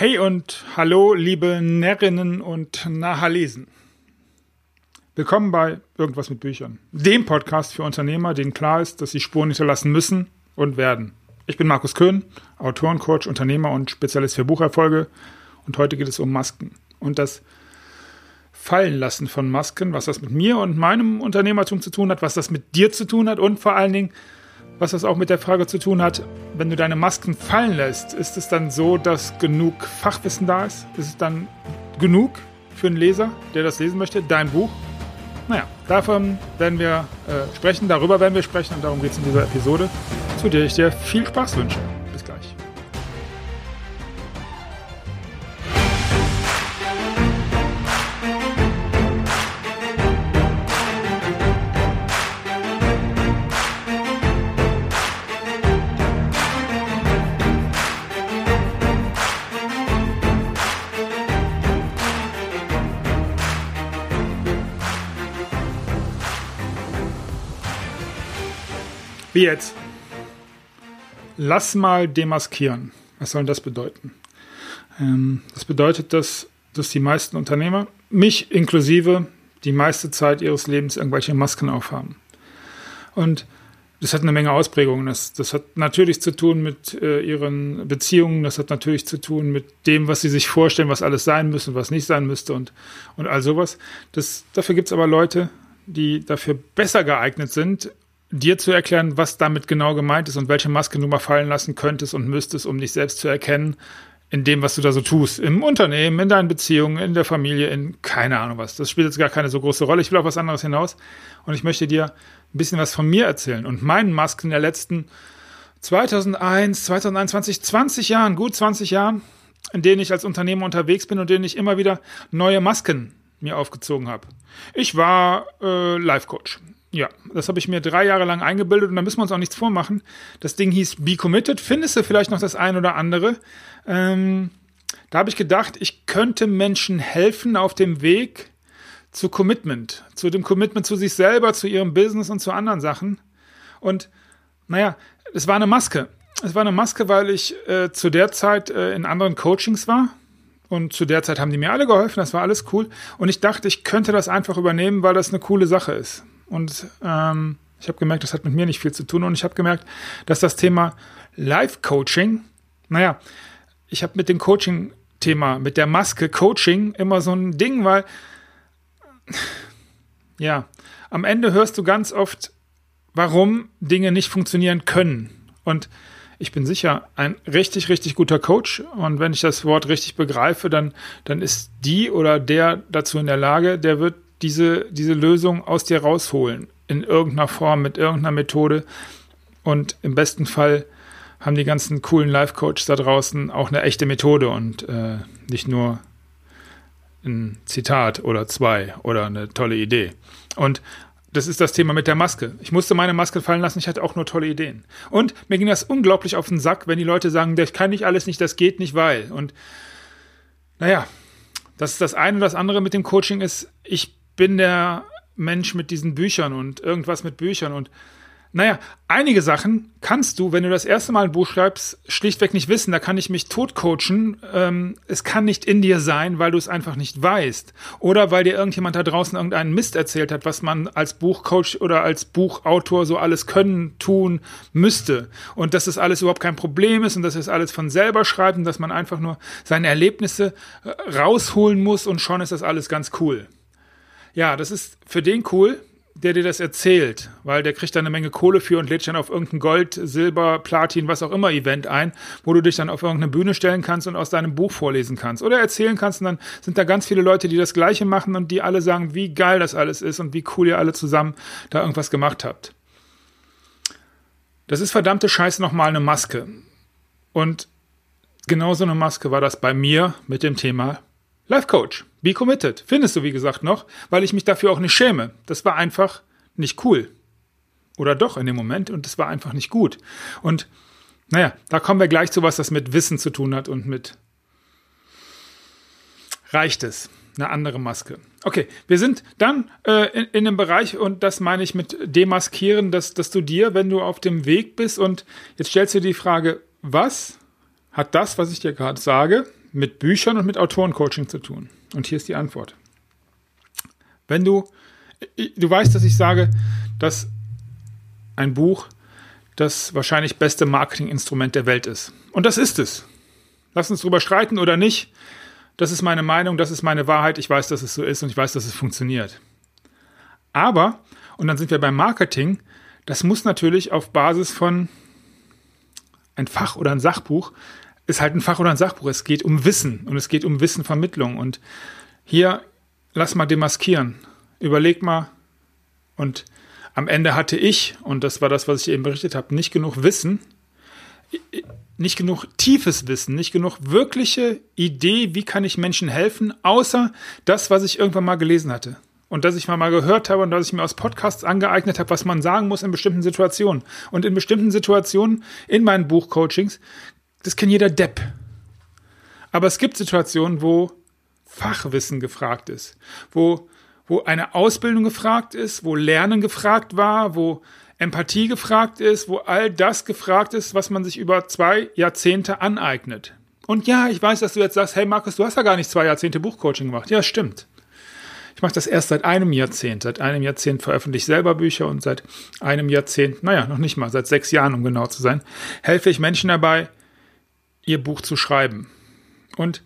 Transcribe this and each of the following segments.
Hey und hallo, liebe Närrinnen und Nahalesen. Willkommen bei Irgendwas mit Büchern, dem Podcast für Unternehmer, denen klar ist, dass sie Spuren hinterlassen müssen und werden. Ich bin Markus Köhn, Autorencoach, Unternehmer und Spezialist für Bucherfolge und heute geht es um Masken und das Fallenlassen von Masken, was das mit mir und meinem Unternehmertum zu tun hat, was das mit dir zu tun hat und vor allen Dingen, was das auch mit der Frage zu tun hat, wenn du deine Masken fallen lässt, ist es dann so, dass genug Fachwissen da ist? Ist es dann genug für einen Leser, der das lesen möchte, dein Buch? Naja, davon werden wir äh, sprechen, darüber werden wir sprechen und darum geht es in dieser Episode, zu der ich dir viel Spaß wünsche. Wie jetzt? Lass mal demaskieren. Was soll das bedeuten? Ähm, das bedeutet, dass, dass die meisten Unternehmer, mich inklusive, die meiste Zeit ihres Lebens irgendwelche Masken aufhaben. Und das hat eine Menge Ausprägungen. Das, das hat natürlich zu tun mit äh, ihren Beziehungen, das hat natürlich zu tun mit dem, was sie sich vorstellen, was alles sein müsste und was nicht sein müsste und, und all sowas. Das, dafür gibt es aber Leute, die dafür besser geeignet sind, dir zu erklären, was damit genau gemeint ist und welche Maske du mal fallen lassen könntest und müsstest, um dich selbst zu erkennen in dem, was du da so tust. Im Unternehmen, in deinen Beziehungen, in der Familie, in keine Ahnung was. Das spielt jetzt gar keine so große Rolle. Ich will auf was anderes hinaus und ich möchte dir ein bisschen was von mir erzählen und meinen Masken der letzten 2001, 2021, 20 Jahren, gut 20 Jahren, in denen ich als Unternehmer unterwegs bin und denen ich immer wieder neue Masken mir aufgezogen habe. Ich war äh, Life Coach. Ja, das habe ich mir drei Jahre lang eingebildet und da müssen wir uns auch nichts vormachen. Das Ding hieß Be Committed. Findest du vielleicht noch das ein oder andere? Ähm, da habe ich gedacht, ich könnte Menschen helfen auf dem Weg zu Commitment, zu dem Commitment zu sich selber, zu ihrem Business und zu anderen Sachen. Und naja, es war eine Maske. Es war eine Maske, weil ich äh, zu der Zeit äh, in anderen Coachings war. Und zu der Zeit haben die mir alle geholfen, das war alles cool. Und ich dachte, ich könnte das einfach übernehmen, weil das eine coole Sache ist. Und ähm, ich habe gemerkt, das hat mit mir nicht viel zu tun. Und ich habe gemerkt, dass das Thema Live-Coaching, naja, ich habe mit dem Coaching-Thema, mit der Maske Coaching immer so ein Ding, weil, ja, am Ende hörst du ganz oft, warum Dinge nicht funktionieren können. Und ich bin sicher ein richtig, richtig guter Coach. Und wenn ich das Wort richtig begreife, dann, dann ist die oder der dazu in der Lage, der wird diese, diese Lösung aus dir rausholen. In irgendeiner Form, mit irgendeiner Methode. Und im besten Fall haben die ganzen coolen Life-Coaches da draußen auch eine echte Methode und äh, nicht nur ein Zitat oder zwei oder eine tolle Idee. Und das ist das Thema mit der Maske. Ich musste meine Maske fallen lassen, ich hatte auch nur tolle Ideen. Und mir ging das unglaublich auf den Sack, wenn die Leute sagen, das kann ich alles nicht, das geht nicht, weil. Und naja, das ist das eine. Das andere mit dem Coaching ist, ich bin der Mensch mit diesen Büchern und irgendwas mit Büchern und naja, einige Sachen kannst du, wenn du das erste Mal ein Buch schreibst, schlichtweg nicht wissen. Da kann ich mich totcoachen. Ähm, es kann nicht in dir sein, weil du es einfach nicht weißt. Oder weil dir irgendjemand da draußen irgendeinen Mist erzählt hat, was man als Buchcoach oder als Buchautor so alles können, tun müsste. Und dass das alles überhaupt kein Problem ist und dass es alles von selber schreibt und dass man einfach nur seine Erlebnisse äh, rausholen muss und schon ist das alles ganz cool. Ja, das ist für den cool, der dir das erzählt, weil der kriegt dann eine Menge Kohle für und lädt dann auf irgendein Gold, Silber, Platin, was auch immer Event ein, wo du dich dann auf irgendeine Bühne stellen kannst und aus deinem Buch vorlesen kannst oder erzählen kannst und dann sind da ganz viele Leute, die das Gleiche machen und die alle sagen, wie geil das alles ist und wie cool ihr alle zusammen da irgendwas gemacht habt. Das ist verdammte Scheiße nochmal eine Maske. Und genauso eine Maske war das bei mir mit dem Thema Life Coach. Be committed. Findest du, wie gesagt, noch, weil ich mich dafür auch nicht schäme. Das war einfach nicht cool. Oder doch in dem Moment und es war einfach nicht gut. Und naja, da kommen wir gleich zu, was das mit Wissen zu tun hat und mit reicht es. Eine andere Maske. Okay, wir sind dann äh, in, in einem Bereich, und das meine ich mit demaskieren, dass, dass du dir, wenn du auf dem Weg bist und jetzt stellst du die Frage, was hat das, was ich dir gerade sage, mit Büchern und mit Autorencoaching zu tun? Und hier ist die Antwort. Wenn du, du weißt, dass ich sage, dass ein Buch das wahrscheinlich beste Marketinginstrument der Welt ist. Und das ist es. Lass uns drüber streiten oder nicht. Das ist meine Meinung, das ist meine Wahrheit. Ich weiß, dass es so ist und ich weiß, dass es funktioniert. Aber, und dann sind wir beim Marketing, das muss natürlich auf Basis von ein Fach oder ein Sachbuch, ist halt ein Fach oder ein Sachbuch. Es geht um Wissen und es geht um Wissenvermittlung. Und hier lass mal demaskieren. Überleg mal. Und am Ende hatte ich, und das war das, was ich eben berichtet habe, nicht genug Wissen, nicht genug tiefes Wissen, nicht genug wirkliche Idee, wie kann ich Menschen helfen, außer das, was ich irgendwann mal gelesen hatte. Und dass ich mal, mal gehört habe und dass ich mir aus Podcasts angeeignet habe, was man sagen muss in bestimmten Situationen. Und in bestimmten Situationen in meinen Buchcoachings, das kennt jeder Depp. Aber es gibt Situationen, wo Fachwissen gefragt ist, wo, wo eine Ausbildung gefragt ist, wo Lernen gefragt war, wo Empathie gefragt ist, wo all das gefragt ist, was man sich über zwei Jahrzehnte aneignet. Und ja, ich weiß, dass du jetzt sagst, hey Markus, du hast ja gar nicht zwei Jahrzehnte Buchcoaching gemacht. Ja, stimmt. Ich mache das erst seit einem Jahrzehnt. Seit einem Jahrzehnt veröffentliche ich selber Bücher und seit einem Jahrzehnt, naja, noch nicht mal, seit sechs Jahren, um genau zu sein, helfe ich Menschen dabei, ihr Buch zu schreiben. Und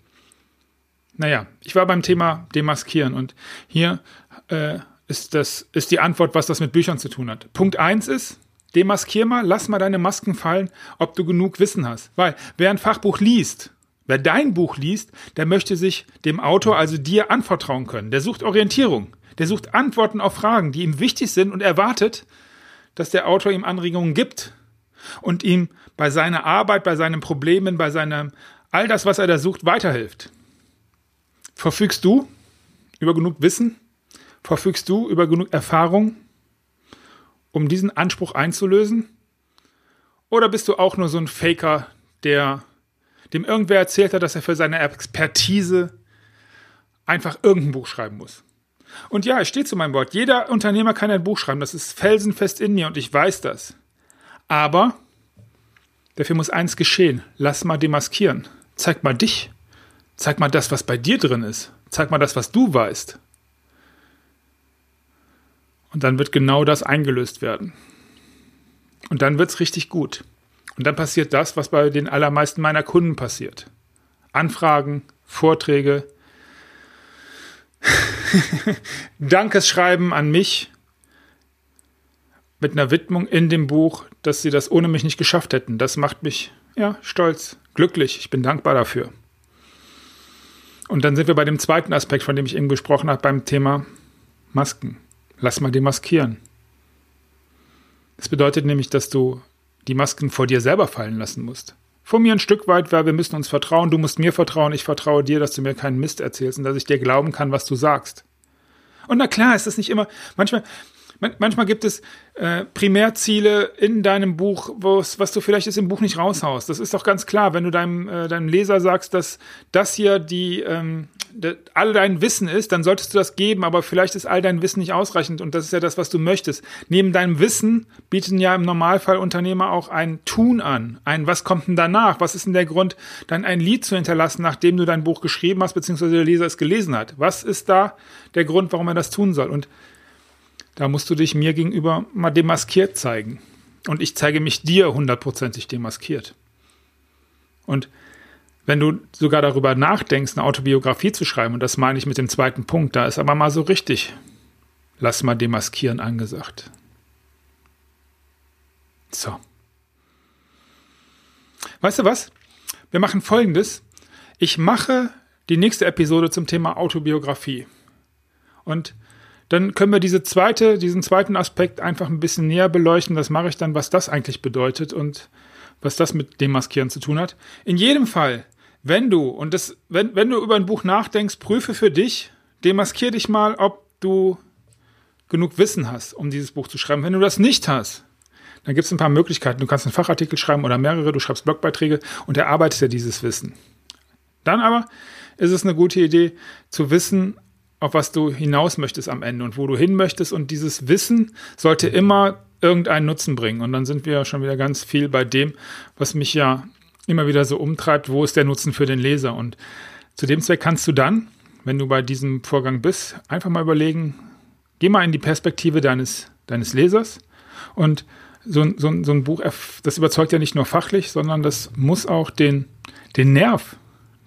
naja, ich war beim Thema Demaskieren und hier äh, ist, das, ist die Antwort, was das mit Büchern zu tun hat. Punkt 1 ist, demaskier mal, lass mal deine Masken fallen, ob du genug Wissen hast. Weil wer ein Fachbuch liest, wer dein Buch liest, der möchte sich dem Autor, also dir, anvertrauen können. Der sucht Orientierung. Der sucht Antworten auf Fragen, die ihm wichtig sind und erwartet, dass der Autor ihm Anregungen gibt und ihm bei seiner Arbeit, bei seinen Problemen, bei seinem all das, was er da sucht, weiterhilft. Verfügst du über genug Wissen? Verfügst du über genug Erfahrung, um diesen Anspruch einzulösen? Oder bist du auch nur so ein Faker, der dem irgendwer erzählt hat, dass er für seine Expertise einfach irgendein Buch schreiben muss? Und ja, es steht zu meinem Wort. Jeder Unternehmer kann ein Buch schreiben. Das ist felsenfest in mir und ich weiß das. Aber dafür muss eins geschehen. Lass mal demaskieren. Zeig mal dich. Zeig mal das, was bei dir drin ist. Zeig mal das, was du weißt. Und dann wird genau das eingelöst werden. Und dann wird es richtig gut. Und dann passiert das, was bei den allermeisten meiner Kunden passiert. Anfragen, Vorträge, Dankesschreiben an mich mit einer Widmung in dem Buch, dass sie das ohne mich nicht geschafft hätten. Das macht mich ja stolz, glücklich. Ich bin dankbar dafür. Und dann sind wir bei dem zweiten Aspekt, von dem ich eben gesprochen habe, beim Thema Masken. Lass mal demaskieren. Das bedeutet nämlich, dass du die Masken vor dir selber fallen lassen musst. Vor mir ein Stück weit, weil wir müssen uns vertrauen, du musst mir vertrauen, ich vertraue dir, dass du mir keinen Mist erzählst und dass ich dir glauben kann, was du sagst. Und na klar, ist das nicht immer, manchmal, manchmal gibt es äh, Primärziele in deinem Buch, was du vielleicht jetzt im Buch nicht raushaust. Das ist doch ganz klar, wenn du deinem, äh, deinem Leser sagst, dass das hier die, ähm, all dein Wissen ist, dann solltest du das geben, aber vielleicht ist all dein Wissen nicht ausreichend und das ist ja das, was du möchtest. Neben deinem Wissen bieten ja im Normalfall Unternehmer auch ein Tun an. Ein Was kommt denn danach? Was ist denn der Grund, dann ein Lied zu hinterlassen, nachdem du dein Buch geschrieben hast, beziehungsweise der Leser es gelesen hat? Was ist da der Grund, warum er das tun soll? Und da musst du dich mir gegenüber mal demaskiert zeigen. Und ich zeige mich dir hundertprozentig demaskiert. Und wenn du sogar darüber nachdenkst, eine Autobiografie zu schreiben, und das meine ich mit dem zweiten Punkt, da ist aber mal so richtig, lass mal demaskieren angesagt. So. Weißt du was? Wir machen folgendes. Ich mache die nächste Episode zum Thema Autobiografie. Und dann können wir diese zweite, diesen zweiten Aspekt einfach ein bisschen näher beleuchten. Das mache ich dann, was das eigentlich bedeutet und was das mit Demaskieren zu tun hat. In jedem Fall, wenn du, und das, wenn, wenn du über ein Buch nachdenkst, prüfe für dich, demaskier dich mal, ob du genug Wissen hast, um dieses Buch zu schreiben. Wenn du das nicht hast, dann gibt es ein paar Möglichkeiten. Du kannst einen Fachartikel schreiben oder mehrere, du schreibst Blogbeiträge und erarbeitest ja dieses Wissen. Dann aber ist es eine gute Idee zu wissen, auf was du hinaus möchtest am Ende und wo du hin möchtest. Und dieses Wissen sollte immer irgendeinen Nutzen bringen. Und dann sind wir schon wieder ganz viel bei dem, was mich ja immer wieder so umtreibt, wo ist der Nutzen für den Leser. Und zu dem Zweck kannst du dann, wenn du bei diesem Vorgang bist, einfach mal überlegen, geh mal in die Perspektive deines, deines Lesers und so, so, so ein Buch, das überzeugt ja nicht nur fachlich, sondern das muss auch den, den Nerv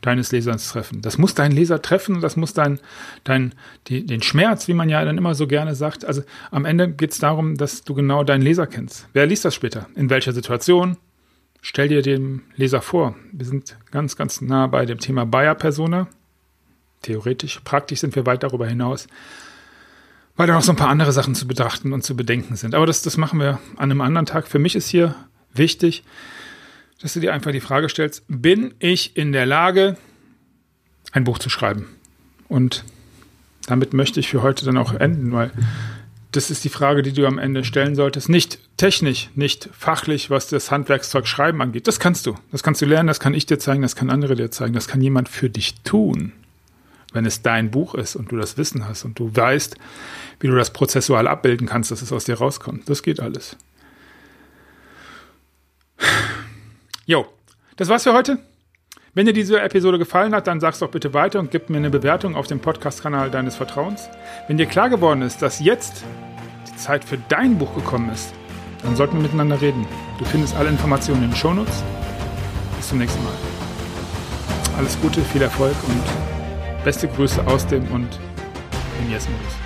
deines Lesers treffen. Das muss deinen Leser treffen, das muss dein, dein, die, den Schmerz, wie man ja dann immer so gerne sagt. Also am Ende geht es darum, dass du genau deinen Leser kennst. Wer liest das später? In welcher Situation? Stell dir den Leser vor. Wir sind ganz, ganz nah bei dem Thema Buyer-Persona. Theoretisch, praktisch sind wir weit darüber hinaus, weil da noch so ein paar andere Sachen zu betrachten und zu bedenken sind. Aber das, das machen wir an einem anderen Tag. Für mich ist hier wichtig, dass du dir einfach die Frage stellst, bin ich in der Lage, ein Buch zu schreiben? Und damit möchte ich für heute dann auch enden, weil das ist die Frage, die du am Ende stellen solltest. Nicht technisch, nicht fachlich, was das Handwerkszeug Schreiben angeht. Das kannst du. Das kannst du lernen, das kann ich dir zeigen, das kann andere dir zeigen, das kann jemand für dich tun. Wenn es dein Buch ist und du das Wissen hast und du weißt, wie du das prozessual abbilden kannst, dass es aus dir rauskommt. Das geht alles. Jo, das war's für heute. Wenn dir diese Episode gefallen hat, dann sag's doch bitte weiter und gib mir eine Bewertung auf dem Podcast-Kanal deines Vertrauens. Wenn dir klar geworden ist, dass jetzt die Zeit für dein Buch gekommen ist, dann sollten wir miteinander reden. Du findest alle Informationen in den Shownotes. Bis zum nächsten Mal. Alles Gute, viel Erfolg und beste Grüße aus dem und dem Yes-Modus.